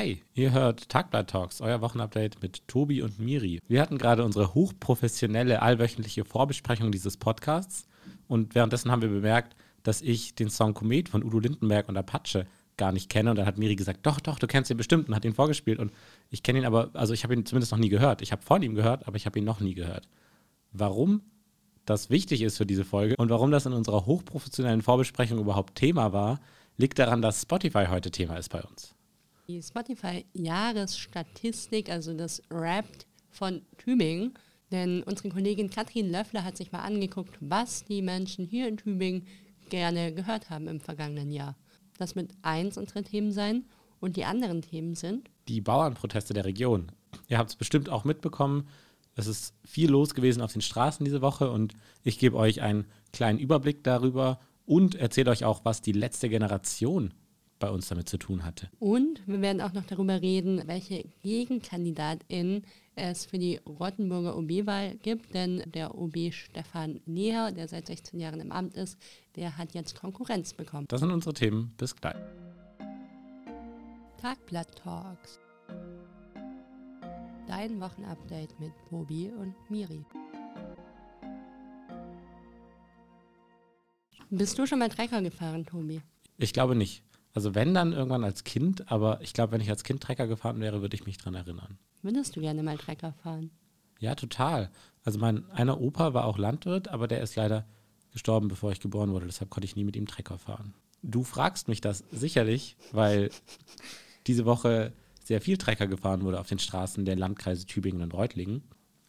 Hi, ihr hört Tagblatt Talks, euer Wochenupdate mit Tobi und Miri. Wir hatten gerade unsere hochprofessionelle allwöchentliche Vorbesprechung dieses Podcasts und währenddessen haben wir bemerkt, dass ich den Song Komet von Udo Lindenberg und Apache gar nicht kenne und dann hat Miri gesagt, doch, doch, du kennst ihn bestimmt und hat ihn vorgespielt und ich kenne ihn aber, also ich habe ihn zumindest noch nie gehört. Ich habe von ihm gehört, aber ich habe ihn noch nie gehört. Warum das wichtig ist für diese Folge und warum das in unserer hochprofessionellen Vorbesprechung überhaupt Thema war, liegt daran, dass Spotify heute Thema ist bei uns die Spotify-Jahresstatistik, also das Rapt von Tübingen. Denn unsere Kollegin Katrin Löffler hat sich mal angeguckt, was die Menschen hier in Tübingen gerne gehört haben im vergangenen Jahr. Das wird eins unserer Themen sein. Und die anderen Themen sind? Die Bauernproteste der Region. Ihr habt es bestimmt auch mitbekommen. Es ist viel los gewesen auf den Straßen diese Woche und ich gebe euch einen kleinen Überblick darüber und erzähle euch auch, was die letzte Generation bei uns damit zu tun hatte. Und wir werden auch noch darüber reden, welche Gegenkandidatin es für die Rottenburger OB-Wahl gibt, denn der OB Stefan Neher, der seit 16 Jahren im Amt ist, der hat jetzt Konkurrenz bekommen. Das sind unsere Themen. Bis gleich. Tagblatt Talks. Dein Wochenupdate mit Bobi und Miri. Bist du schon mal Trecker gefahren, Tobi? Ich glaube nicht. Also wenn dann irgendwann als Kind, aber ich glaube, wenn ich als Kind Trecker gefahren wäre, würde ich mich daran erinnern. Würdest du gerne mal Trecker fahren? Ja, total. Also mein einer Opa war auch Landwirt, aber der ist leider gestorben, bevor ich geboren wurde. Deshalb konnte ich nie mit ihm Trecker fahren. Du fragst mich das sicherlich, weil diese Woche sehr viel Trecker gefahren wurde auf den Straßen der Landkreise Tübingen und Reutlingen.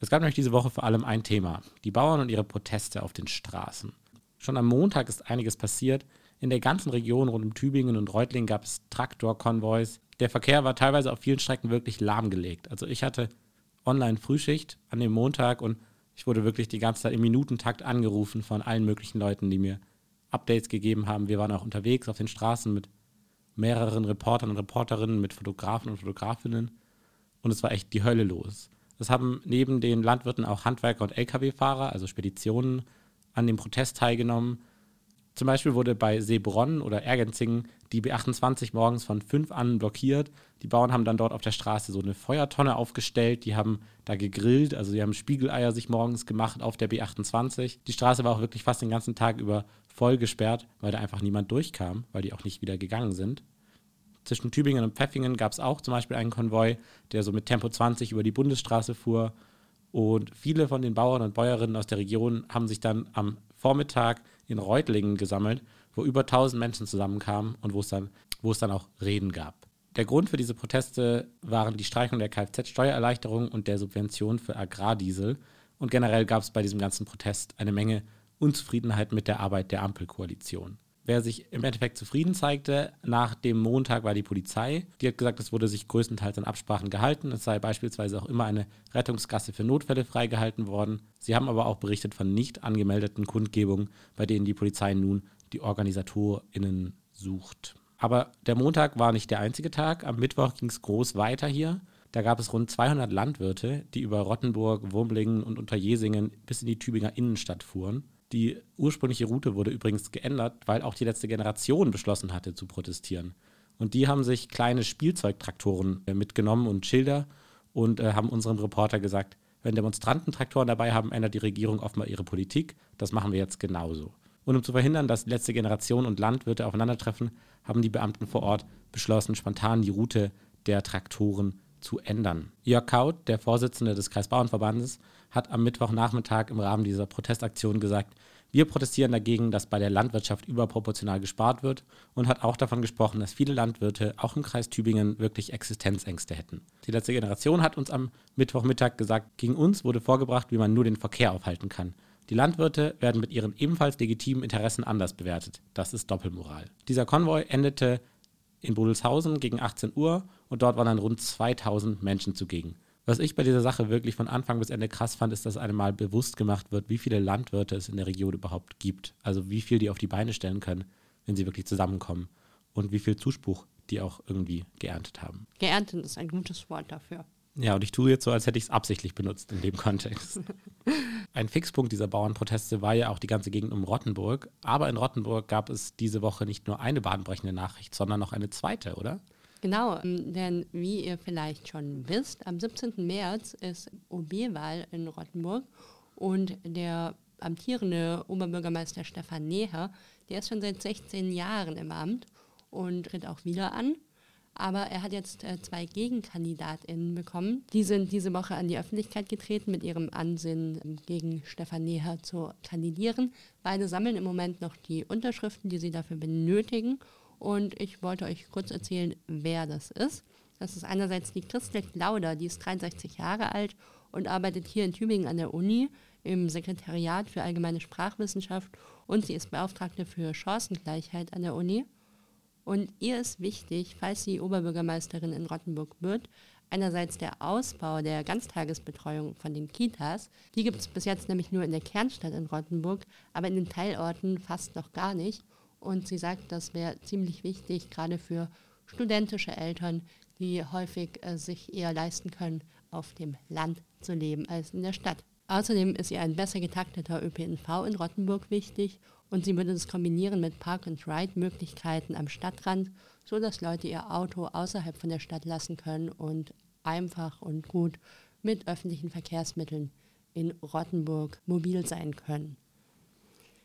Es gab nämlich diese Woche vor allem ein Thema, die Bauern und ihre Proteste auf den Straßen. Schon am Montag ist einiges passiert. In der ganzen Region rund um Tübingen und Reutlingen gab es Traktorkonvois. Der Verkehr war teilweise auf vielen Strecken wirklich lahmgelegt. Also ich hatte online Frühschicht an dem Montag und ich wurde wirklich die ganze Zeit im Minutentakt angerufen von allen möglichen Leuten, die mir Updates gegeben haben. Wir waren auch unterwegs auf den Straßen mit mehreren Reportern und Reporterinnen, mit Fotografen und Fotografinnen. Und es war echt die Hölle los. Es haben neben den Landwirten auch Handwerker und Lkw-Fahrer, also Speditionen, an dem Protest teilgenommen. Zum Beispiel wurde bei Seebronn oder Ergenzingen die B28 morgens von 5 an blockiert. Die Bauern haben dann dort auf der Straße so eine Feuertonne aufgestellt. Die haben da gegrillt, also sie haben Spiegeleier sich morgens gemacht auf der B28. Die Straße war auch wirklich fast den ganzen Tag über voll gesperrt, weil da einfach niemand durchkam, weil die auch nicht wieder gegangen sind. Zwischen Tübingen und Pfeffingen gab es auch zum Beispiel einen Konvoi, der so mit Tempo 20 über die Bundesstraße fuhr. Und viele von den Bauern und Bäuerinnen aus der Region haben sich dann am Vormittag in Reutlingen gesammelt, wo über 1000 Menschen zusammenkamen und wo es dann, wo es dann auch Reden gab. Der Grund für diese Proteste waren die Streichung der Kfz-Steuererleichterung und der Subvention für Agrardiesel. Und generell gab es bei diesem ganzen Protest eine Menge Unzufriedenheit mit der Arbeit der Ampelkoalition. Wer sich im Endeffekt zufrieden zeigte, nach dem Montag war die Polizei. Die hat gesagt, es wurde sich größtenteils an Absprachen gehalten. Es sei beispielsweise auch immer eine Rettungsgasse für Notfälle freigehalten worden. Sie haben aber auch berichtet von nicht angemeldeten Kundgebungen, bei denen die Polizei nun die OrganisatorInnen sucht. Aber der Montag war nicht der einzige Tag. Am Mittwoch ging es groß weiter hier. Da gab es rund 200 Landwirte, die über Rottenburg, Wurmlingen und Unterjesingen bis in die Tübinger Innenstadt fuhren. Die ursprüngliche Route wurde übrigens geändert, weil auch die letzte Generation beschlossen hatte zu protestieren. Und die haben sich kleine Spielzeugtraktoren äh, mitgenommen und Schilder und äh, haben unserem Reporter gesagt, wenn Demonstranten Traktoren dabei haben, ändert die Regierung offenbar ihre Politik. Das machen wir jetzt genauso. Und um zu verhindern, dass letzte Generation und Landwirte aufeinandertreffen, haben die Beamten vor Ort beschlossen, spontan die Route der Traktoren zu ändern. Jörg Kaut, der Vorsitzende des Kreisbauernverbandes, hat am Mittwochnachmittag im Rahmen dieser Protestaktion gesagt, wir protestieren dagegen, dass bei der Landwirtschaft überproportional gespart wird und hat auch davon gesprochen, dass viele Landwirte auch im Kreis Tübingen wirklich Existenzängste hätten. Die letzte Generation hat uns am Mittwochmittag gesagt, gegen uns wurde vorgebracht, wie man nur den Verkehr aufhalten kann. Die Landwirte werden mit ihren ebenfalls legitimen Interessen anders bewertet. Das ist Doppelmoral. Dieser Konvoi endete in Bodelshausen gegen 18 Uhr und dort waren dann rund 2000 Menschen zugegen. Was ich bei dieser Sache wirklich von Anfang bis Ende krass fand, ist, dass einem mal bewusst gemacht wird, wie viele Landwirte es in der Region überhaupt gibt. Also wie viel die auf die Beine stellen können, wenn sie wirklich zusammenkommen. Und wie viel Zuspruch die auch irgendwie geerntet haben. Geerntet ist ein gutes Wort dafür. Ja, und ich tue jetzt so, als hätte ich es absichtlich benutzt in dem Kontext. Ein Fixpunkt dieser Bauernproteste war ja auch die ganze Gegend um Rottenburg. Aber in Rottenburg gab es diese Woche nicht nur eine bahnbrechende Nachricht, sondern noch eine zweite, oder? Genau, ähm, denn wie ihr vielleicht schon wisst, am 17. März ist OB-Wahl in Rottenburg und der amtierende Oberbürgermeister Stefan Neher, der ist schon seit 16 Jahren im Amt und tritt auch wieder an. Aber er hat jetzt äh, zwei GegenkandidatInnen bekommen. Die sind diese Woche an die Öffentlichkeit getreten mit ihrem Ansinnen, ähm, gegen Stefan Neher zu kandidieren. Beide sammeln im Moment noch die Unterschriften, die sie dafür benötigen. Und ich wollte euch kurz erzählen, wer das ist. Das ist einerseits die Christel Klauder, die ist 63 Jahre alt und arbeitet hier in Tübingen an der Uni im Sekretariat für allgemeine Sprachwissenschaft und sie ist Beauftragte für Chancengleichheit an der Uni. Und ihr ist wichtig, falls sie Oberbürgermeisterin in Rottenburg wird, einerseits der Ausbau der Ganztagesbetreuung von den Kitas. Die gibt es bis jetzt nämlich nur in der Kernstadt in Rottenburg, aber in den Teilorten fast noch gar nicht. Und sie sagt, das wäre ziemlich wichtig, gerade für studentische Eltern, die häufig äh, sich eher leisten können, auf dem Land zu leben als in der Stadt. Außerdem ist ihr ein besser getakteter ÖPNV in Rottenburg wichtig und sie würde das kombinieren mit Park-and-Ride-Möglichkeiten am Stadtrand, sodass Leute ihr Auto außerhalb von der Stadt lassen können und einfach und gut mit öffentlichen Verkehrsmitteln in Rottenburg mobil sein können.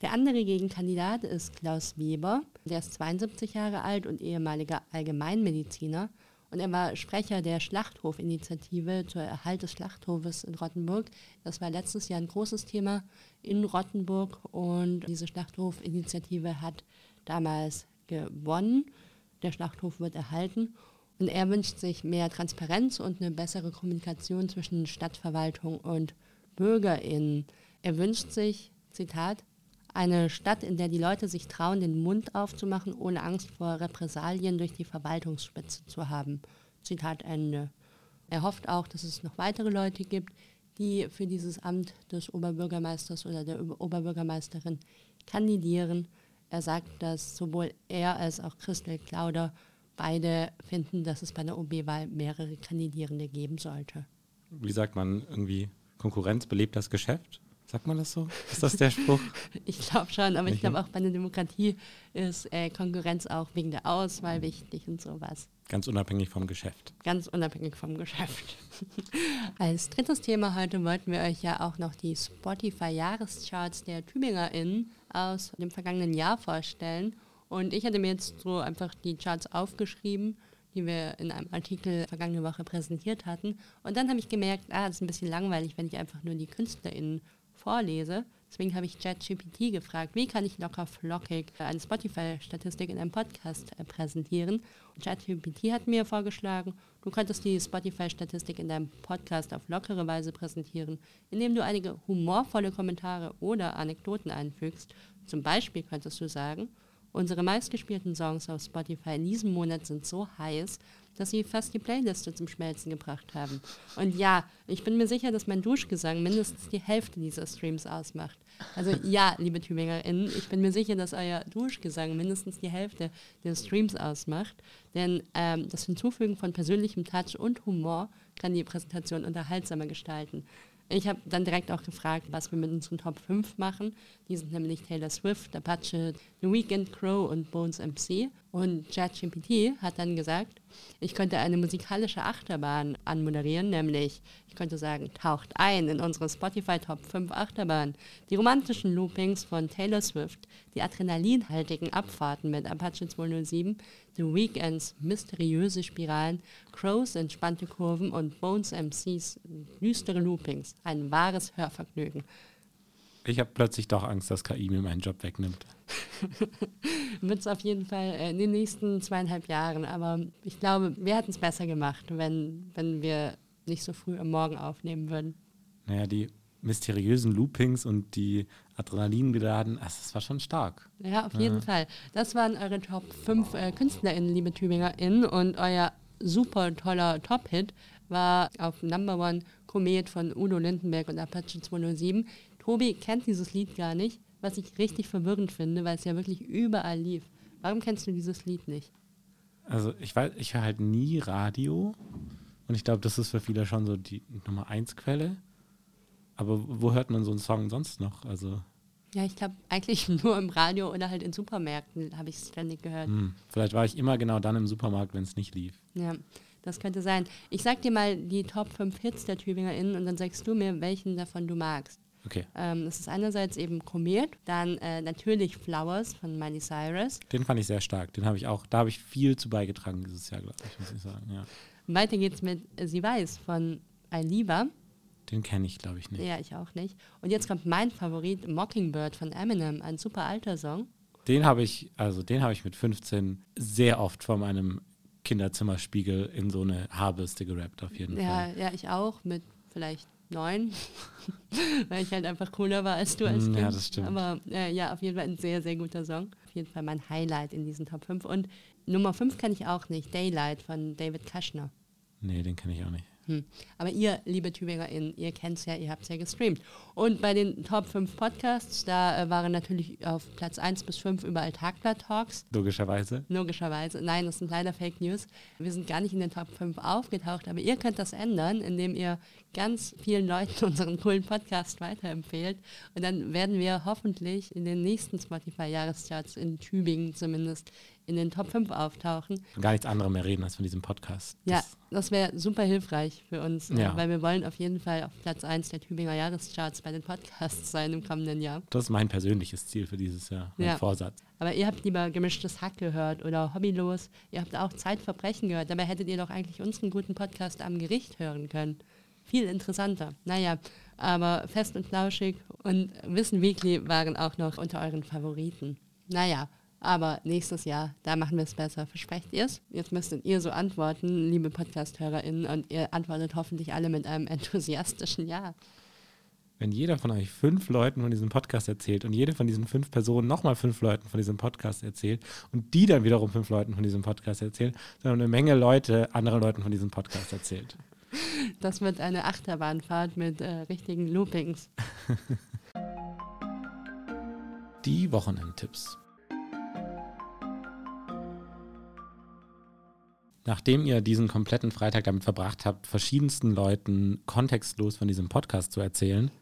Der andere Gegenkandidat ist Klaus Weber. Der ist 72 Jahre alt und ehemaliger Allgemeinmediziner und er war Sprecher der Schlachthofinitiative zur Erhalt des Schlachthofes in Rottenburg. Das war letztes Jahr ein großes Thema in Rottenburg und diese Schlachthofinitiative hat damals gewonnen. Der Schlachthof wird erhalten und er wünscht sich mehr Transparenz und eine bessere Kommunikation zwischen Stadtverwaltung und BürgerInnen. Er wünscht sich, Zitat, eine Stadt, in der die Leute sich trauen, den Mund aufzumachen, ohne Angst vor Repressalien durch die Verwaltungsspitze zu haben. Zitat Ende. Er hofft auch, dass es noch weitere Leute gibt, die für dieses Amt des Oberbürgermeisters oder der Oberbürgermeisterin kandidieren. Er sagt, dass sowohl er als auch Christel Klauder beide finden, dass es bei der OB-Wahl mehrere Kandidierende geben sollte. Wie sagt man irgendwie, Konkurrenz belebt das Geschäft? Sagt man das so? Ist das der Spruch? ich glaube schon, aber ich glaube auch bei der Demokratie ist äh, Konkurrenz auch wegen der Auswahl wichtig und sowas. Ganz unabhängig vom Geschäft. Ganz unabhängig vom Geschäft. Als drittes Thema heute wollten wir euch ja auch noch die Spotify-Jahrescharts der TübingerInnen aus dem vergangenen Jahr vorstellen. Und ich hatte mir jetzt so einfach die Charts aufgeschrieben, die wir in einem Artikel vergangene Woche präsentiert hatten. Und dann habe ich gemerkt, ah, das ist ein bisschen langweilig, wenn ich einfach nur die KünstlerInnen vorlese. Deswegen habe ich ChatGPT gefragt, wie kann ich locker flockig eine Spotify-Statistik in einem Podcast äh, präsentieren. Und ChatGPT hat mir vorgeschlagen, du könntest die Spotify-Statistik in deinem Podcast auf lockere Weise präsentieren, indem du einige humorvolle Kommentare oder Anekdoten einfügst. Zum Beispiel könntest du sagen, unsere meistgespielten Songs auf Spotify in diesem Monat sind so heiß, dass sie fast die Playliste zum Schmelzen gebracht haben. Und ja, ich bin mir sicher, dass mein Duschgesang mindestens die Hälfte dieser Streams ausmacht. Also ja, liebe TübingerInnen, ich bin mir sicher, dass euer Duschgesang mindestens die Hälfte der Streams ausmacht. Denn ähm, das Hinzufügen von persönlichem Touch und Humor kann die Präsentation unterhaltsamer gestalten. Ich habe dann direkt auch gefragt, was wir mit unseren Top 5 machen. Die sind nämlich Taylor Swift, Apache, The Weekend Crow und Bones MC. Und ChatGPT hat dann gesagt, ich könnte eine musikalische Achterbahn anmoderieren, nämlich ich könnte sagen, taucht ein in unsere Spotify Top 5 Achterbahn. Die romantischen Loopings von Taylor Swift, die adrenalinhaltigen Abfahrten mit Apache 207, The Weekends mysteriöse Spiralen, Crows entspannte Kurven und Bones MCs düstere Loopings. Ein wahres Hörvergnügen. Ich habe plötzlich doch Angst, dass KI mir meinen Job wegnimmt. Wird es auf jeden Fall in den nächsten zweieinhalb Jahren. Aber ich glaube, wir hätten es besser gemacht, wenn, wenn wir nicht so früh am Morgen aufnehmen würden. Naja, die mysteriösen Loopings und die Adrenalin geladen, das war schon stark. Ja, auf jeden ja. Fall. Das waren eure Top 5 äh, KünstlerInnen, liebe TübingerInnen. Und euer super toller Top-Hit war auf Number One Komet von Udo Lindenberg und Apache 207. Tobi kennt dieses Lied gar nicht, was ich richtig verwirrend finde, weil es ja wirklich überall lief. Warum kennst du dieses Lied nicht? Also ich weiß, ich höre halt nie Radio und ich glaube, das ist für viele schon so die Nummer 1 Quelle. Aber wo hört man so einen Song sonst noch? Also ja, ich glaube eigentlich nur im Radio oder halt in Supermärkten habe ich es ständig gehört. Hm, vielleicht war ich immer genau dann im Supermarkt, wenn es nicht lief. Ja, das könnte sein. Ich sag dir mal die Top 5 Hits der TübingerInnen und dann sagst du mir, welchen davon du magst. Okay, Ähm, das ist einerseits eben Komet, dann äh, natürlich Flowers von Miley Cyrus. den fand ich sehr stark. Den habe ich auch, da habe ich viel zu beigetragen dieses Jahr, glaube ich, muss ich sagen. Ja. Weiter geht's mit Sie weiß von Aliva. Den kenne ich, glaube ich, nicht. Ja, ich auch nicht. Und jetzt kommt mein Favorit, Mockingbird von Eminem, ein super alter Song. Den habe ich, also den habe ich mit 15 sehr oft vor meinem Kinderzimmerspiegel in so eine Haarbürste gerappt, auf jeden Ja, Fall. ja, ich auch mit vielleicht neun, weil ich halt einfach cooler war als du als Mm, Kind. ja, das stimmt. Aber äh, ja, auf jeden Fall ein sehr, sehr guter Song. Auf jeden Fall mein Highlight in diesen Top 5. Und Nummer 5 kann ich auch nicht, Daylight von David Kushner. Nee, den kenne ich auch nicht. Hm. Aber ihr, liebe TübingerInnen, ihr kennt es ja, ihr habt es ja gestreamt. Und bei den Top 5 Podcasts, da äh, waren natürlich auf Platz 1 bis 5 überall Tagblatt-Talks. Logischerweise. Logischerweise. Nein, das sind leider Fake News. Wir sind gar nicht in den Top 5 aufgetaucht, aber ihr könnt das ändern, indem ihr ganz vielen Leuten unseren coolen Podcast weiterempfehlt. Und dann werden wir hoffentlich in den nächsten Spotify-Jahrescharts in Tübingen zumindest in den Top 5 auftauchen. Gar nichts anderes mehr reden als von diesem Podcast. Ja, Das, das wäre super hilfreich für uns, äh, Ja. weil wir wollen auf jeden Fall auf Platz 1 der Tübinger Jahrescharts bei den Podcasts sein im kommenden Jahr. das ist mein persönliches Ziel für dieses Jahr, mein Ja. Vorsatz. Aber ihr habt lieber gemischtes Hack gehört oder Hobbylos. Ihr habt auch Zeitverbrechen gehört. Dabei hättet ihr doch eigentlich unseren guten Podcast am Gericht hören können. Viel interessanter. Naja, aber fest und flauschig und Wissen Weekly waren auch noch unter euren Favoriten. Naja, aber nächstes Jahr, da machen wir es besser. Versprecht ihr es? Jetzt müsstet ihr so antworten, liebe Podcast-HörerInnen, und ihr antwortet hoffentlich alle mit einem enthusiastischen Ja. Wenn jeder von euch fünf Leuten von diesem Podcast erzählt und jede von diesen fünf Personen nochmal fünf Leuten von diesem Podcast erzählt und die dann wiederum fünf Leuten von diesem Podcast erzählen, dann haben eine Menge Leute anderen Leuten von diesem Podcast erzählt. Das wird eine Achterbahnfahrt mit äh, richtigen Loopings. Die Wochenendtipps. Nachdem ihr diesen kompletten Freitag damit verbracht habt, verschiedensten Leuten kontextlos von diesem Podcast zu erzählen,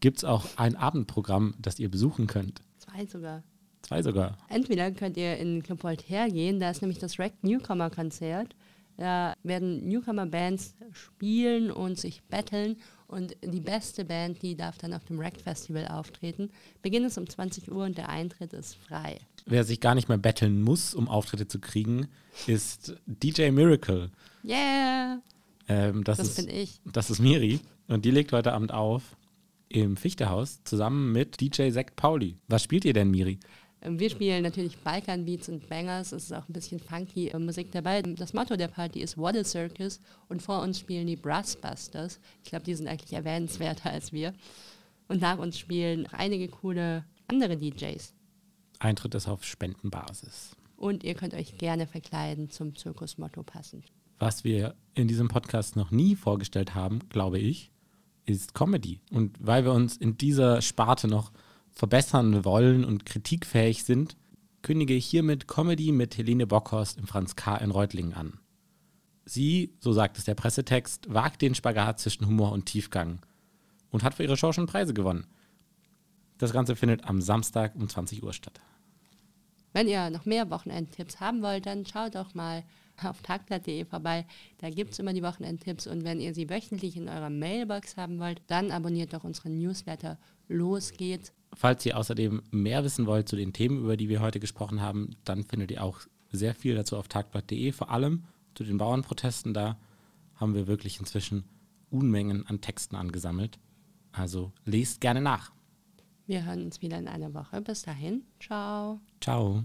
gibt es auch ein Abendprogramm, das ihr besuchen könnt. Zwei sogar. Zwei sogar. Entweder könnt ihr in Club Voltaire gehen, da ist nämlich das Rack Newcomer Konzert. Da werden Newcomer-Bands spielen und sich battlen und die beste Band, die darf dann auf dem Rack Festival auftreten. Beginn ist um 20 Uhr und der Eintritt ist frei. Wer sich gar nicht mehr betteln muss, um Auftritte zu kriegen, ist DJ Miracle. Yeah, Ähm, das, das ist, bin ich. das ist Miri und die legt heute Abend auf im Fichtehaus zusammen mit DJ Zack Pauli. Was spielt ihr denn, Miri? Ähm, Wir spielen natürlich Balkan Beats und Bangers. Es ist auch ein bisschen funky äh, Musik dabei. Das Motto der Party ist What a Circus und vor uns spielen die Brassbusters. Ich glaube, die sind eigentlich erwähnenswerter als wir. Und nach uns spielen noch einige coole andere DJs. Eintritt ist auf Spendenbasis. Und ihr könnt euch gerne verkleiden zum Zirkusmotto passend. Was wir in diesem Podcast noch nie vorgestellt haben, glaube ich, ist Comedy. Und weil wir uns in dieser Sparte noch verbessern wollen und kritikfähig sind, kündige ich hiermit Comedy mit Helene Bockhorst im Franz K. in Reutlingen an. Sie, so sagt es der Pressetext, wagt den Spagat zwischen Humor und Tiefgang und hat für ihre Show schon Preise gewonnen. Das Ganze findet am Samstag um 20 Uhr statt. Wenn ihr noch mehr Wochenendtipps haben wollt, dann schaut doch mal auf tagblatt.de vorbei. Da gibt es immer die Wochenendtipps und wenn ihr sie wöchentlich in eurer Mailbox haben wollt, dann abonniert doch unseren Newsletter. Los geht's. Falls ihr außerdem mehr wissen wollt zu den Themen, über die wir heute gesprochen haben, dann findet ihr auch sehr viel dazu auf tagblatt.de, vor allem zu den Bauernprotesten. Da haben wir wirklich inzwischen Unmengen an Texten angesammelt. Also lest gerne nach. Wir hören uns wieder in einer Woche. Bis dahin. Ciao. Ciao.